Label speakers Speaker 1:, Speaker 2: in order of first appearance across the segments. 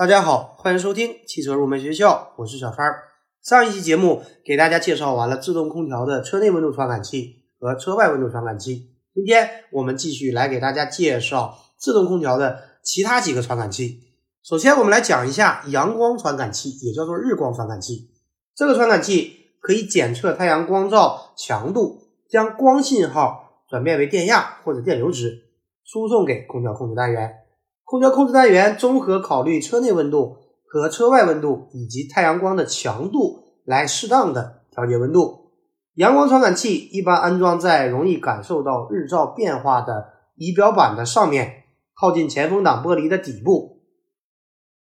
Speaker 1: 大家好，欢迎收听汽车入门学校，我是小川。上一期节目给大家介绍完了自动空调的车内温度传感器和车外温度传感器，今天我们继续来给大家介绍自动空调的其他几个传感器。首先，我们来讲一下阳光传感器，也叫做日光传感器。这个传感器可以检测太阳光照强度，将光信号转变为电压或者电流值，输送给空调控制单元。空调控制单元综合考虑车内温度和车外温度以及太阳光的强度，来适当的调节温度。阳光传感器一般安装在容易感受到日照变化的仪表板的上面，靠近前风挡玻璃的底部。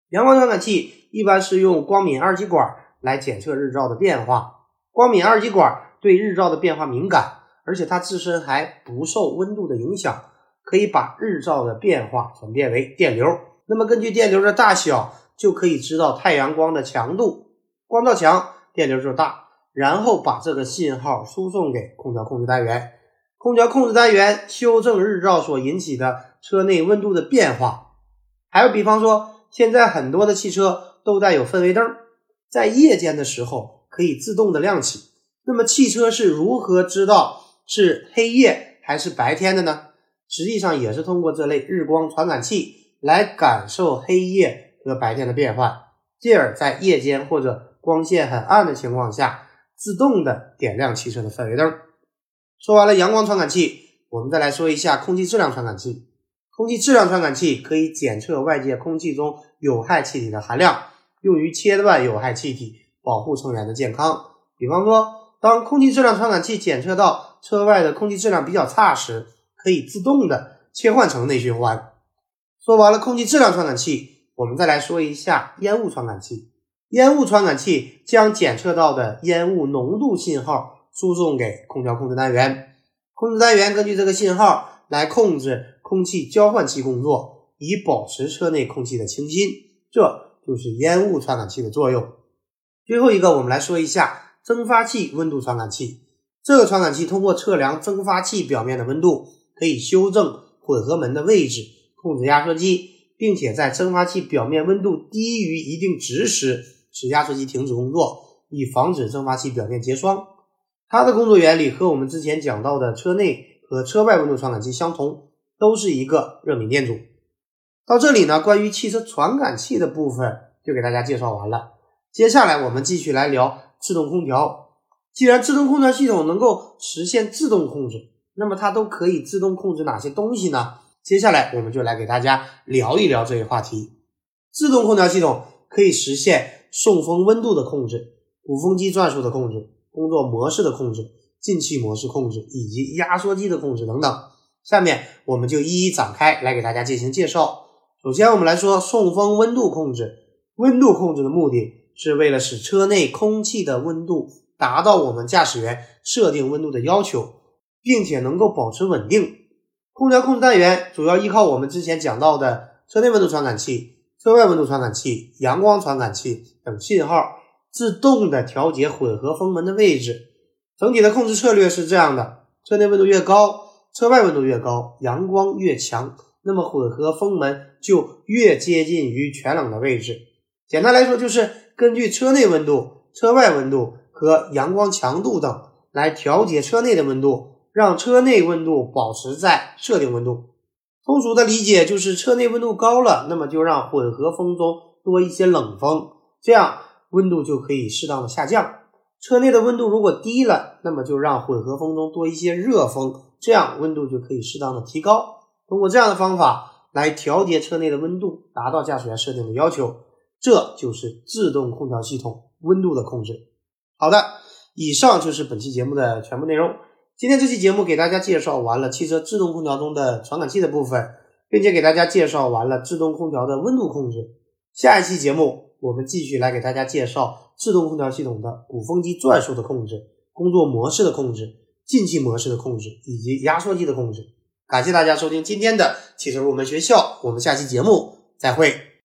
Speaker 1: 阳光传感器一般是用光敏二极管来检测日照的变化。光敏二极管对日照的变化敏感，而且它自身还不受温度的影响，可以把日照的变化转变为电流。那么根据电流的大小，就可以知道太阳光的强度。光照强，电流就大，然后把这个信号输送给空调控制单元。空调控制单元修正日照所引起的车内温度的变化。还有比方说。现在很多的汽车都带有氛围灯，在夜间的时候可以自动的亮起。那么汽车是如何知道是黑夜还是白天的呢？实际上也是通过这类日光传感器来感受黑夜和白天的变换，进而，在夜间或者光线很暗的情况下，自动的点亮汽车的氛围灯。说完了阳光传感器，我们再来说一下空气质量传感器。空气质量传感器可以检测外界空气中有害气体的含量，用于切断有害气体，保护成员的健康。比方说，当空气质量传感器检测到车外的空气质量比较差时，可以自动的切换成内循环。说完了空气质量传感器，我们再来说一下烟雾传感器。烟雾传感器将检测到的烟雾浓度信号输送给空调控制单元，控制单元根据这个信号来控制。空气交换器工作，以保持车内空气的清新，这就是烟雾传感器的作用。最后一个，我们来说一下蒸发器温度传感器。这个传感器通过测量蒸发器表面的温度，可以修正混合门的位置，控制压缩机，并且在蒸发器表面温度低于一定值时，使压缩机停止工作，以防止蒸发器表面结霜。它的工作原理和我们之前讲到的车内和车外温度传感器相同。都是一个热敏电阻。到这里呢，关于汽车传感器的部分就给大家介绍完了。接下来我们继续来聊自动空调。既然自动空调系统能够实现自动控制，那么它都可以自动控制哪些东西呢？接下来我们就来给大家聊一聊这一话题。自动空调系统可以实现送风温度的控制、鼓风机转速的控制、工作模式的控制、进气模式控制以及压缩机的控制等等。下面我们就一一展开来给大家进行介绍。首先，我们来说送风温度控制。温度控制的目的是为了使车内空气的温度达到我们驾驶员设定温度的要求，并且能够保持稳定。空调控制单元主要依靠我们之前讲到的车内温度传感器、车外温度传感器、阳光传感器等信号，自动的调节混合风门的位置。整体的控制策略是这样的：车内温度越高。车外温度越高，阳光越强，那么混合风门就越接近于全冷的位置。简单来说，就是根据车内温度、车外温度和阳光强度等来调节车内的温度，让车内温度保持在设定温度。通俗的理解就是，车内温度高了，那么就让混合风中多一些冷风，这样温度就可以适当的下降。车内的温度如果低了，那么就让混合风中多一些热风。这样温度就可以适当的提高。通过这样的方法来调节车内的温度，达到驾驶员设定的要求，这就是自动空调系统温度的控制。好的，以上就是本期节目的全部内容。今天这期节目给大家介绍完了汽车自动空调中的传感器的部分，并且给大家介绍完了自动空调的温度控制。下一期节目我们继续来给大家介绍自动空调系统的鼓风机转速的控制、工作模式的控制。进气模式的控制以及压缩机的控制，感谢大家收听今天的汽车入门学校，我们下期节目再会。